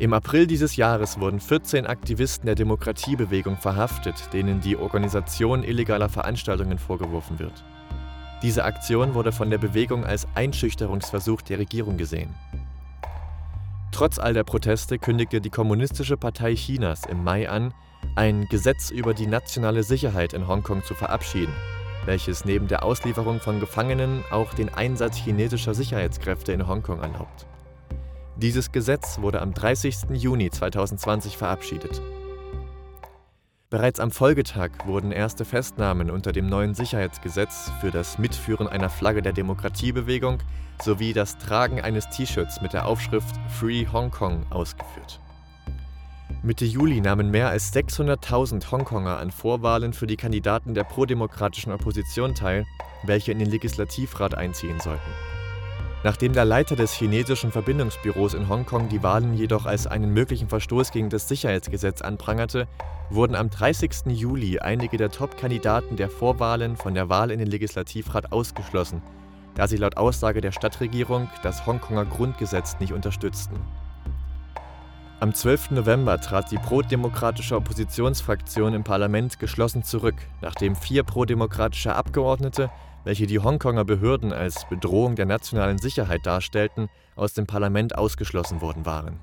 Im April dieses Jahres wurden 14 Aktivisten der Demokratiebewegung verhaftet, denen die Organisation illegaler Veranstaltungen vorgeworfen wird. Diese Aktion wurde von der Bewegung als Einschüchterungsversuch der Regierung gesehen. Trotz all der Proteste kündigte die Kommunistische Partei Chinas im Mai an, ein Gesetz über die nationale Sicherheit in Hongkong zu verabschieden, welches neben der Auslieferung von Gefangenen auch den Einsatz chinesischer Sicherheitskräfte in Hongkong erlaubt. Dieses Gesetz wurde am 30. Juni 2020 verabschiedet. Bereits am Folgetag wurden erste Festnahmen unter dem neuen Sicherheitsgesetz für das Mitführen einer Flagge der Demokratiebewegung sowie das Tragen eines T-Shirts mit der Aufschrift Free Hong Kong ausgeführt. Mitte Juli nahmen mehr als 600.000 Hongkonger an Vorwahlen für die Kandidaten der prodemokratischen Opposition teil, welche in den Legislativrat einziehen sollten. Nachdem der Leiter des chinesischen Verbindungsbüros in Hongkong die Wahlen jedoch als einen möglichen Verstoß gegen das Sicherheitsgesetz anprangerte, wurden am 30. Juli einige der Top-Kandidaten der Vorwahlen von der Wahl in den Legislativrat ausgeschlossen, da sie laut Aussage der Stadtregierung das Hongkonger Grundgesetz nicht unterstützten. Am 12. November trat die prodemokratische Oppositionsfraktion im Parlament geschlossen zurück, nachdem vier prodemokratische Abgeordnete welche die Hongkonger Behörden als Bedrohung der nationalen Sicherheit darstellten, aus dem Parlament ausgeschlossen worden waren.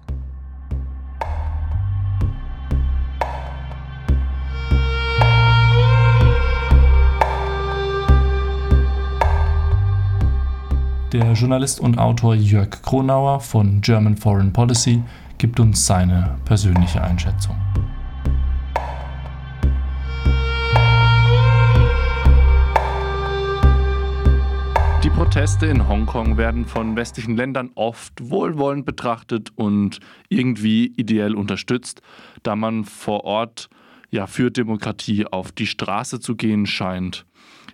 Der Journalist und Autor Jörg Kronauer von German Foreign Policy gibt uns seine persönliche Einschätzung. Proteste in Hongkong werden von westlichen Ländern oft wohlwollend betrachtet und irgendwie ideell unterstützt, da man vor Ort ja für Demokratie auf die Straße zu gehen scheint.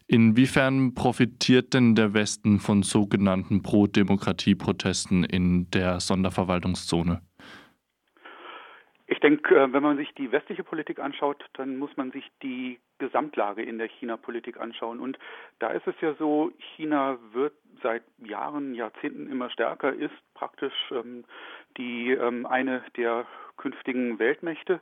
Inwiefern profitiert denn der Westen von sogenannten Pro-Demokratie-Protesten in der Sonderverwaltungszone? Ich denke, äh, wenn man sich die westliche Politik anschaut, dann muss man sich die Gesamtlage in der China-Politik anschauen. Und da ist es ja so, China wird seit Jahren, Jahrzehnten immer stärker, ist praktisch ähm, die ähm, eine der künftigen Weltmächte.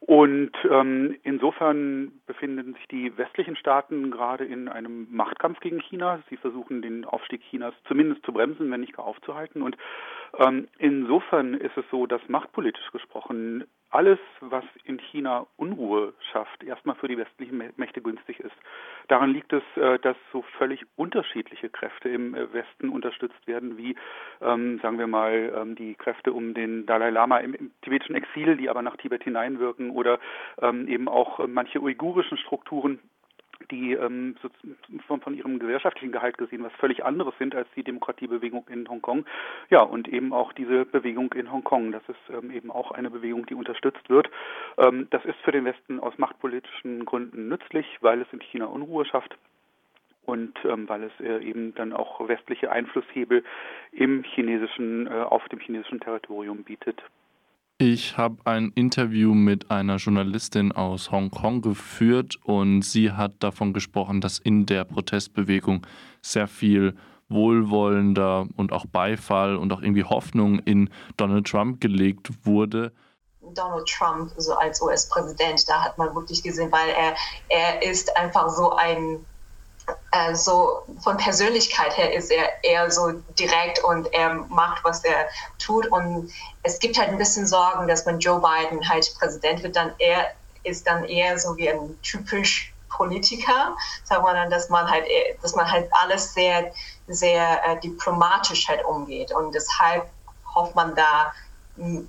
Und ähm, insofern befinden sich die westlichen Staaten gerade in einem Machtkampf gegen China. Sie versuchen den Aufstieg Chinas zumindest zu bremsen, wenn nicht gar aufzuhalten. Und ähm, insofern ist es so, dass machtpolitisch gesprochen alles, was in China Unruhe schafft, erstmal für die westlichen Mächte günstig ist. Daran liegt es, äh, dass so völlig unterschiedliche Kräfte im äh, Westen unterstützt werden, wie, ähm, sagen wir mal, ähm, die Kräfte um den Dalai Lama im, im, tibetischen Exil, die aber nach Tibet hineinwirken, oder ähm, eben auch äh, manche uigurischen Strukturen, die ähm, von, von ihrem gesellschaftlichen Gehalt gesehen was völlig anderes sind als die Demokratiebewegung in Hongkong. Ja, und eben auch diese Bewegung in Hongkong. Das ist ähm, eben auch eine Bewegung, die unterstützt wird. Ähm, das ist für den Westen aus machtpolitischen Gründen nützlich, weil es in China Unruhe schafft und ähm, weil es äh, eben dann auch westliche Einflusshebel im chinesischen, äh, auf dem chinesischen Territorium bietet. Ich habe ein Interview mit einer Journalistin aus Hongkong geführt und sie hat davon gesprochen, dass in der Protestbewegung sehr viel wohlwollender und auch Beifall und auch irgendwie Hoffnung in Donald Trump gelegt wurde. Donald Trump so als US-Präsident, da hat man wirklich gesehen, weil er, er ist einfach so ein äh, so von Persönlichkeit her ist er eher so direkt und er macht, was er tut. Und es gibt halt ein bisschen Sorgen, dass wenn Joe Biden halt Präsident wird, dann er ist dann eher so wie ein typisch Politiker, sagen wir dann, dass man halt, dass man halt alles sehr, sehr äh, diplomatisch halt umgeht. Und deshalb hofft man da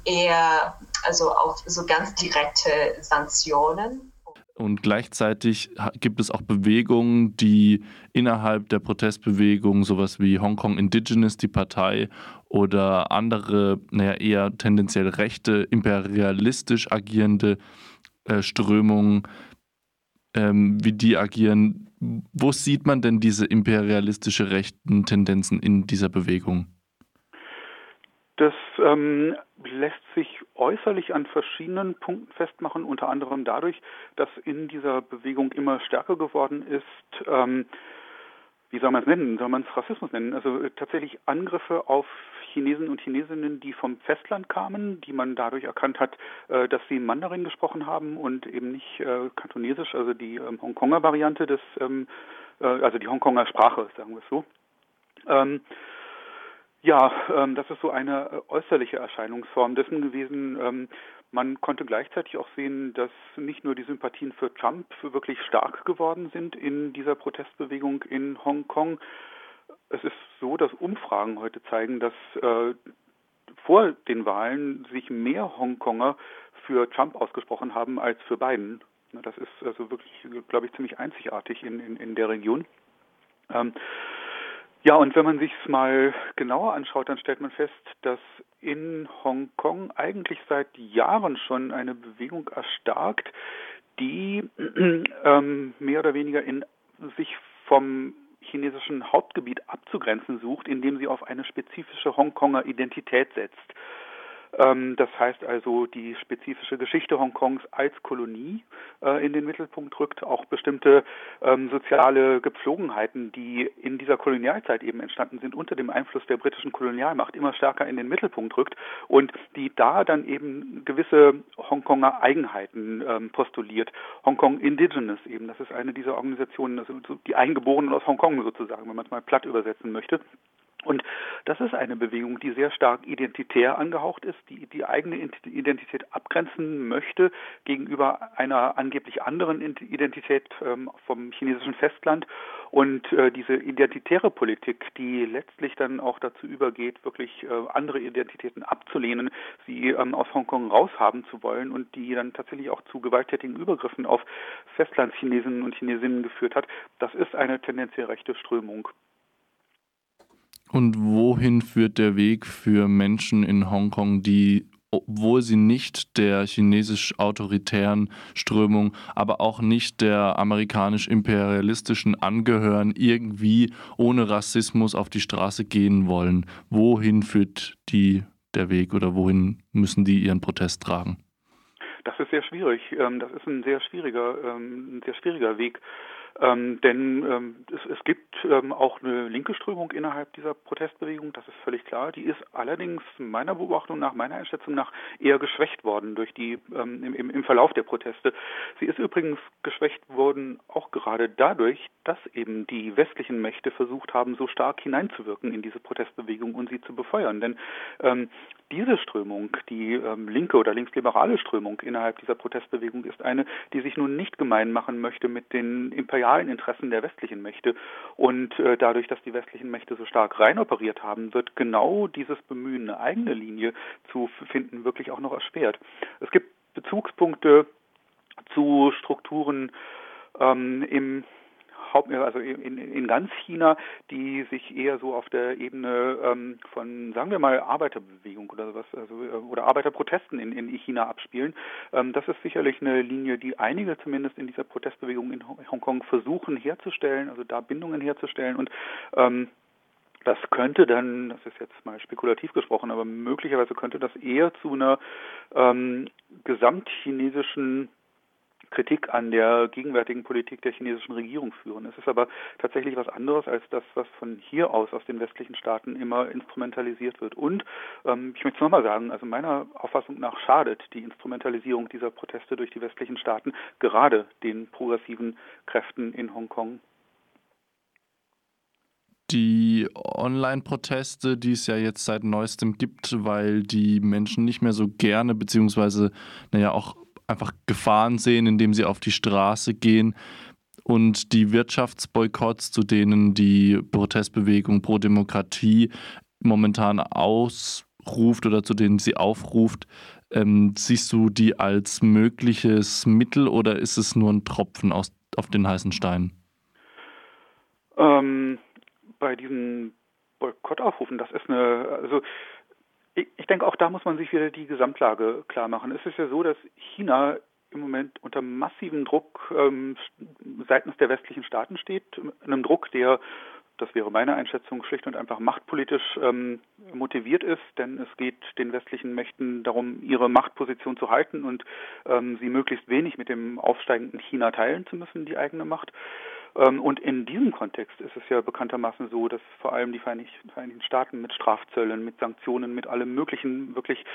eher also auf so ganz direkte Sanktionen. Und gleichzeitig gibt es auch Bewegungen, die innerhalb der Protestbewegung, sowas wie Hongkong Indigenous, die Partei oder andere, naja, eher tendenziell rechte, imperialistisch agierende äh, Strömungen, ähm, wie die agieren. Wo sieht man denn diese imperialistische rechten Tendenzen in dieser Bewegung? Das ähm, lässt sich äußerlich an verschiedenen Punkten festmachen, unter anderem dadurch, dass in dieser Bewegung immer stärker geworden ist, ähm, wie soll man es nennen? Soll man es Rassismus nennen? Also äh, tatsächlich Angriffe auf Chinesen und Chinesinnen, die vom Festland kamen, die man dadurch erkannt hat, äh, dass sie Mandarin gesprochen haben und eben nicht äh, Kantonesisch, also die ähm, Hongkonger Variante des, ähm, äh, also die Hongkonger Sprache, sagen wir es so. Ja, ähm, das ist so eine äh, äußerliche Erscheinungsform dessen gewesen. Ähm, man konnte gleichzeitig auch sehen, dass nicht nur die Sympathien für Trump wirklich stark geworden sind in dieser Protestbewegung in Hongkong. Es ist so, dass Umfragen heute zeigen, dass äh, vor den Wahlen sich mehr Hongkonger für Trump ausgesprochen haben als für Biden. Das ist also wirklich, glaube ich, ziemlich einzigartig in, in, in der Region. Ähm, ja, und wenn man sich es mal genauer anschaut, dann stellt man fest, dass in Hongkong eigentlich seit Jahren schon eine Bewegung erstarkt, die ähm, mehr oder weniger in sich vom chinesischen Hauptgebiet abzugrenzen sucht, indem sie auf eine spezifische Hongkonger Identität setzt. Ähm, das heißt also, die spezifische Geschichte Hongkongs als Kolonie äh, in den Mittelpunkt rückt, auch bestimmte ähm, soziale Gepflogenheiten, die in dieser Kolonialzeit eben entstanden sind, unter dem Einfluss der britischen Kolonialmacht immer stärker in den Mittelpunkt rückt und die da dann eben gewisse Hongkonger Eigenheiten ähm, postuliert. Hongkong Indigenous eben, das ist eine dieser Organisationen, also die Eingeborenen aus Hongkong sozusagen, wenn man es mal platt übersetzen möchte. Und das ist eine Bewegung, die sehr stark identitär angehaucht ist, die die eigene Identität abgrenzen möchte gegenüber einer angeblich anderen Identität ähm, vom chinesischen Festland. Und äh, diese identitäre Politik, die letztlich dann auch dazu übergeht, wirklich äh, andere Identitäten abzulehnen, sie ähm, aus Hongkong raushaben zu wollen und die dann tatsächlich auch zu gewalttätigen Übergriffen auf Festlandchinesinnen und Chinesinnen geführt hat, das ist eine tendenziell rechte Strömung. Und wohin führt der Weg für Menschen in Hongkong, die, obwohl sie nicht der chinesisch-autoritären Strömung, aber auch nicht der amerikanisch-imperialistischen angehören, irgendwie ohne Rassismus auf die Straße gehen wollen? Wohin führt die der Weg oder wohin müssen die ihren Protest tragen? Das ist sehr schwierig. Ähm, das ist ein sehr schwieriger, ähm, ein sehr schwieriger Weg. Ähm, denn ähm, es, es, gibt ähm, auch eine linke Strömung innerhalb dieser Protestbewegung, das ist völlig klar. Die ist allerdings meiner Beobachtung nach, meiner Einschätzung nach eher geschwächt worden durch die ähm, im, im, Verlauf der Proteste. Sie ist übrigens geschwächt worden auch gerade dadurch, dass eben die westlichen Mächte versucht haben, so stark hineinzuwirken in diese Protestbewegung und sie zu befeuern. Denn ähm, diese Strömung, die ähm, linke oder linksliberale Strömung innerhalb dieser Protestbewegung ist eine, die sich nun nicht gemein machen möchte mit den imperialen Interessen der westlichen Mächte. Und äh, dadurch, dass die westlichen Mächte so stark reinoperiert haben, wird genau dieses Bemühen, eine eigene Linie zu finden, wirklich auch noch erschwert. Es gibt Bezugspunkte zu Strukturen ähm, im also in, in ganz China, die sich eher so auf der Ebene ähm, von, sagen wir mal, Arbeiterbewegung oder sowas, also äh, oder Arbeiterprotesten in, in China abspielen. Ähm, das ist sicherlich eine Linie, die einige zumindest in dieser Protestbewegung in Hongkong versuchen herzustellen, also da Bindungen herzustellen und ähm, das könnte dann, das ist jetzt mal spekulativ gesprochen, aber möglicherweise könnte das eher zu einer ähm, gesamtchinesischen Kritik an der gegenwärtigen Politik der chinesischen Regierung führen. Es ist aber tatsächlich was anderes als das, was von hier aus aus den westlichen Staaten immer instrumentalisiert wird. Und ähm, ich möchte es nochmal sagen, also meiner Auffassung nach schadet die Instrumentalisierung dieser Proteste durch die westlichen Staaten gerade den progressiven Kräften in Hongkong die Online-Proteste, die es ja jetzt seit neuestem gibt, weil die Menschen nicht mehr so gerne, beziehungsweise, naja, auch einfach Gefahren sehen, indem sie auf die Straße gehen. Und die Wirtschaftsboykotts, zu denen die Protestbewegung pro Demokratie momentan ausruft oder zu denen sie aufruft, ähm, siehst du die als mögliches Mittel oder ist es nur ein Tropfen aus, auf den heißen Stein? Ähm, bei diesen Boykottaufrufen, das ist eine, also ich denke, auch da muss man sich wieder die Gesamtlage klar machen. Es ist ja so, dass China im Moment unter massivem Druck ähm, seitens der westlichen Staaten steht, einem Druck, der, das wäre meine Einschätzung, schlicht und einfach machtpolitisch ähm, motiviert ist, denn es geht den westlichen Mächten darum, ihre Machtposition zu halten und ähm, sie möglichst wenig mit dem aufsteigenden China teilen zu müssen, die eigene Macht. Ähm, und in diesem Kontext ist es ja bekanntermaßen so, dass vor allem die Vereinigten Staaten mit Strafzöllen, mit Sanktionen, mit allem Möglichen wirklich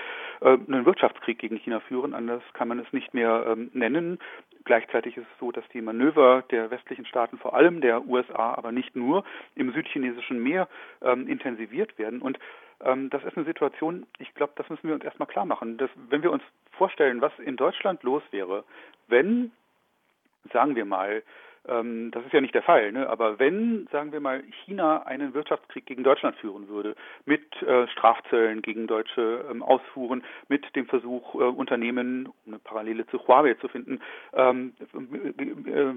äh, einen Wirtschaftskrieg gegen China führen. Anders kann man es nicht mehr ähm, nennen. Gleichzeitig ist es so, dass die Manöver der westlichen Staaten, vor allem der USA, aber nicht nur, im südchinesischen Meer ähm, intensiviert werden. Und das ist eine Situation, ich glaube, das müssen wir uns erstmal klar machen. Dass, wenn wir uns vorstellen, was in Deutschland los wäre, wenn, sagen wir mal, das ist ja nicht der Fall, ne? aber wenn, sagen wir mal, China einen Wirtschaftskrieg gegen Deutschland führen würde, mit äh, Strafzöllen gegen deutsche ähm, Ausfuhren, mit dem Versuch, äh, Unternehmen, um eine Parallele zu Huawei zu finden, ähm, äh, äh,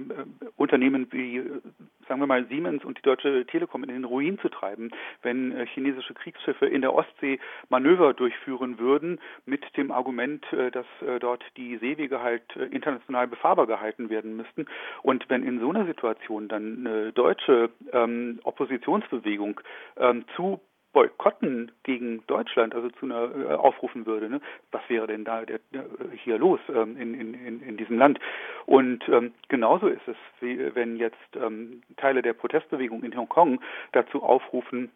Unternehmen wie, äh, sagen wir mal, Siemens und die Deutsche Telekom in den Ruin zu treiben, wenn äh, chinesische Kriegsschiffe in der Ostsee Manöver durchführen würden, mit dem Argument, dass dort die Seewege halt international befahrbar gehalten werden müssten. Und wenn in in so einer Situation dann eine deutsche ähm, Oppositionsbewegung ähm, zu Boykotten gegen Deutschland, also zu einer äh, aufrufen würde, ne? was wäre denn da der, der, hier los ähm, in, in, in diesem Land? Und ähm, genauso ist es, wie, wenn jetzt ähm, Teile der Protestbewegung in Hongkong dazu aufrufen,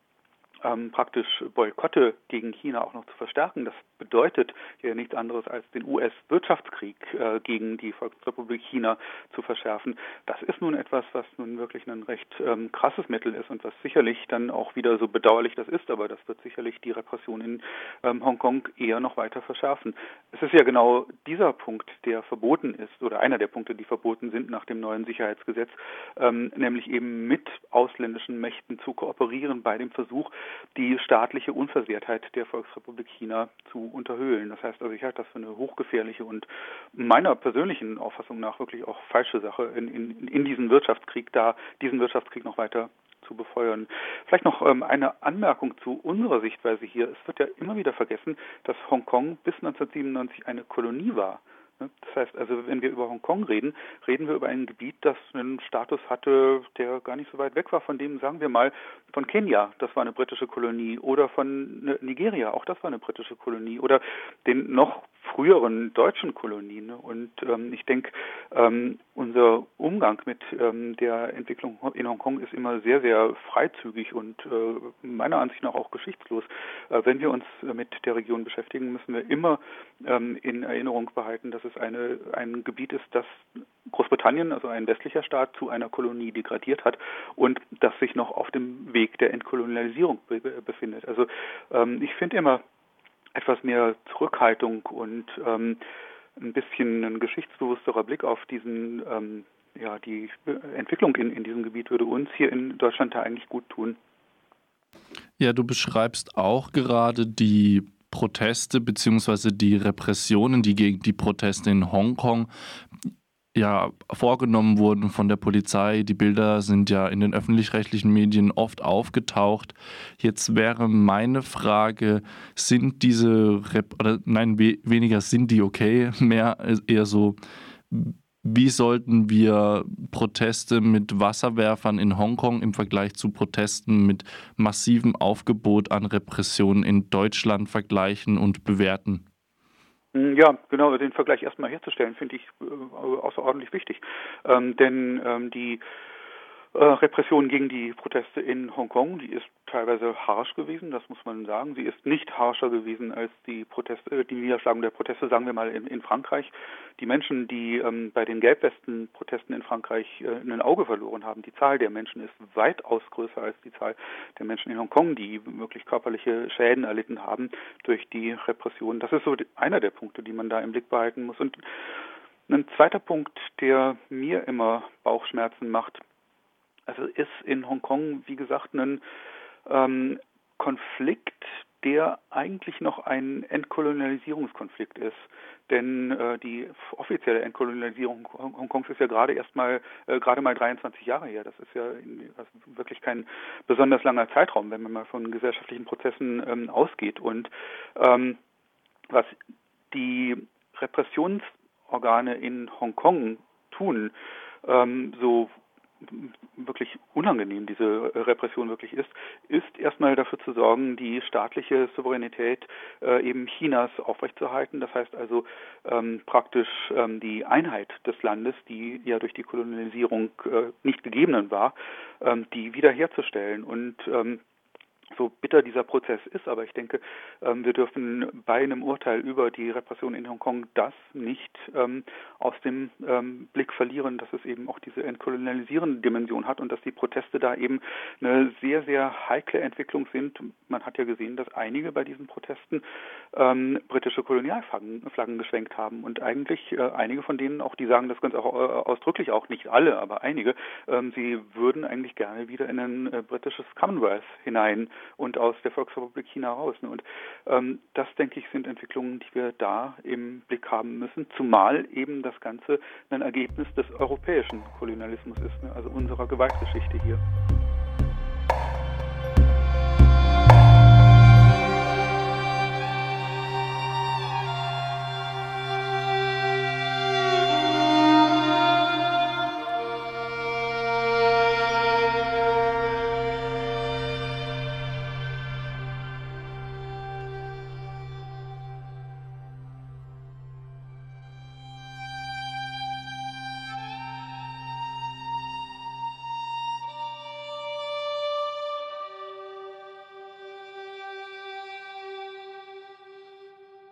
ähm, praktisch Boykotte gegen China auch noch zu verstärken. Das bedeutet ja nichts anderes als den US-Wirtschaftskrieg äh, gegen die Volksrepublik China zu verschärfen. Das ist nun etwas, was nun wirklich ein recht ähm, krasses Mittel ist und was sicherlich dann auch wieder so bedauerlich das ist, aber das wird sicherlich die Repression in ähm, Hongkong eher noch weiter verschärfen. Es ist ja genau dieser Punkt, der verboten ist oder einer der Punkte, die verboten sind nach dem neuen Sicherheitsgesetz, ähm, nämlich eben mit ausländischen Mächten zu kooperieren bei dem Versuch, die staatliche Unversehrtheit der Volksrepublik China zu unterhöhlen. Das heißt also, ich halte das für eine hochgefährliche und meiner persönlichen Auffassung nach wirklich auch falsche Sache, in, in, in diesen Wirtschaftskrieg da, diesen Wirtschaftskrieg noch weiter zu befeuern. Vielleicht noch ähm, eine Anmerkung zu unserer Sichtweise hier. Es wird ja immer wieder vergessen, dass Hongkong bis 1997 eine Kolonie war. Ne? Das heißt also, wenn wir über Hongkong reden, reden wir über ein Gebiet, das einen Status hatte, der gar nicht so weit weg war von dem, sagen wir mal, von Kenia, das war eine britische Kolonie, oder von ne, Nigeria, auch das war eine britische Kolonie, oder den noch früheren deutschen Kolonien. Und ähm, ich denke, ähm, unser Umgang mit ähm, der Entwicklung in Hongkong ist immer sehr, sehr freizügig und äh, meiner Ansicht nach auch geschichtslos. Äh, wenn wir uns mit der Region beschäftigen, müssen wir immer in Erinnerung behalten, dass es eine, ein Gebiet ist, das Großbritannien, also ein westlicher Staat, zu einer Kolonie degradiert hat und das sich noch auf dem Weg der Entkolonialisierung be befindet. Also ähm, ich finde immer, etwas mehr Zurückhaltung und ähm, ein bisschen ein geschichtsbewussterer Blick auf diesen ähm, ja, die Entwicklung in, in diesem Gebiet würde uns hier in Deutschland da eigentlich gut tun. Ja, du beschreibst auch gerade die Proteste bzw. die Repressionen, die gegen die Proteste in Hongkong ja vorgenommen wurden von der Polizei. Die Bilder sind ja in den öffentlich-rechtlichen Medien oft aufgetaucht. Jetzt wäre meine Frage, sind diese Rep oder nein, we weniger sind die okay, mehr eher so wie sollten wir Proteste mit Wasserwerfern in Hongkong im Vergleich zu Protesten mit massivem Aufgebot an Repressionen in Deutschland vergleichen und bewerten? Hm, ja, genau, den Vergleich erstmal herzustellen, finde ich äh, außerordentlich wichtig. Ähm, denn ähm, die Repression gegen die Proteste in Hongkong, die ist teilweise harsch gewesen, das muss man sagen. Sie ist nicht harscher gewesen als die Proteste, äh, die Niederschlagung der Proteste, sagen wir mal, in, in Frankreich. Die Menschen, die ähm, bei den Gelbwesten-Protesten in Frankreich äh, ein Auge verloren haben, die Zahl der Menschen ist weitaus größer als die Zahl der Menschen in Hongkong, die wirklich körperliche Schäden erlitten haben durch die Repression. Das ist so einer der Punkte, die man da im Blick behalten muss. Und ein zweiter Punkt, der mir immer Bauchschmerzen macht, also ist in Hongkong, wie gesagt, ein ähm, Konflikt, der eigentlich noch ein Entkolonialisierungskonflikt ist. Denn äh, die offizielle Entkolonialisierung Hongkongs ist ja gerade erst mal äh, gerade mal 23 Jahre her. Das ist ja in, also wirklich kein besonders langer Zeitraum, wenn man mal von gesellschaftlichen Prozessen ähm, ausgeht. Und ähm, was die Repressionsorgane in Hongkong tun, ähm, so wirklich unangenehm diese Repression wirklich ist, ist erstmal dafür zu sorgen, die staatliche Souveränität äh, eben Chinas aufrechtzuerhalten. Das heißt also ähm, praktisch ähm, die Einheit des Landes, die ja durch die Kolonialisierung äh, nicht gegeben war, ähm, die wiederherzustellen und ähm, so bitter dieser Prozess ist, aber ich denke, ähm, wir dürfen bei einem Urteil über die Repression in Hongkong das nicht ähm, aus dem ähm, Blick verlieren, dass es eben auch diese entkolonialisierende Dimension hat und dass die Proteste da eben eine sehr, sehr heikle Entwicklung sind. Man hat ja gesehen, dass einige bei diesen Protesten ähm, britische Kolonialflaggen Flaggen geschwenkt haben und eigentlich äh, einige von denen auch, die sagen das ganz auch äh, ausdrücklich, auch nicht alle, aber einige, ähm, sie würden eigentlich gerne wieder in ein äh, britisches Commonwealth hinein und aus der Volksrepublik China raus. Ne? Und ähm, das, denke ich, sind Entwicklungen, die wir da im Blick haben müssen, zumal eben das Ganze ein Ergebnis des europäischen Kolonialismus ist, ne? also unserer Gewaltgeschichte hier.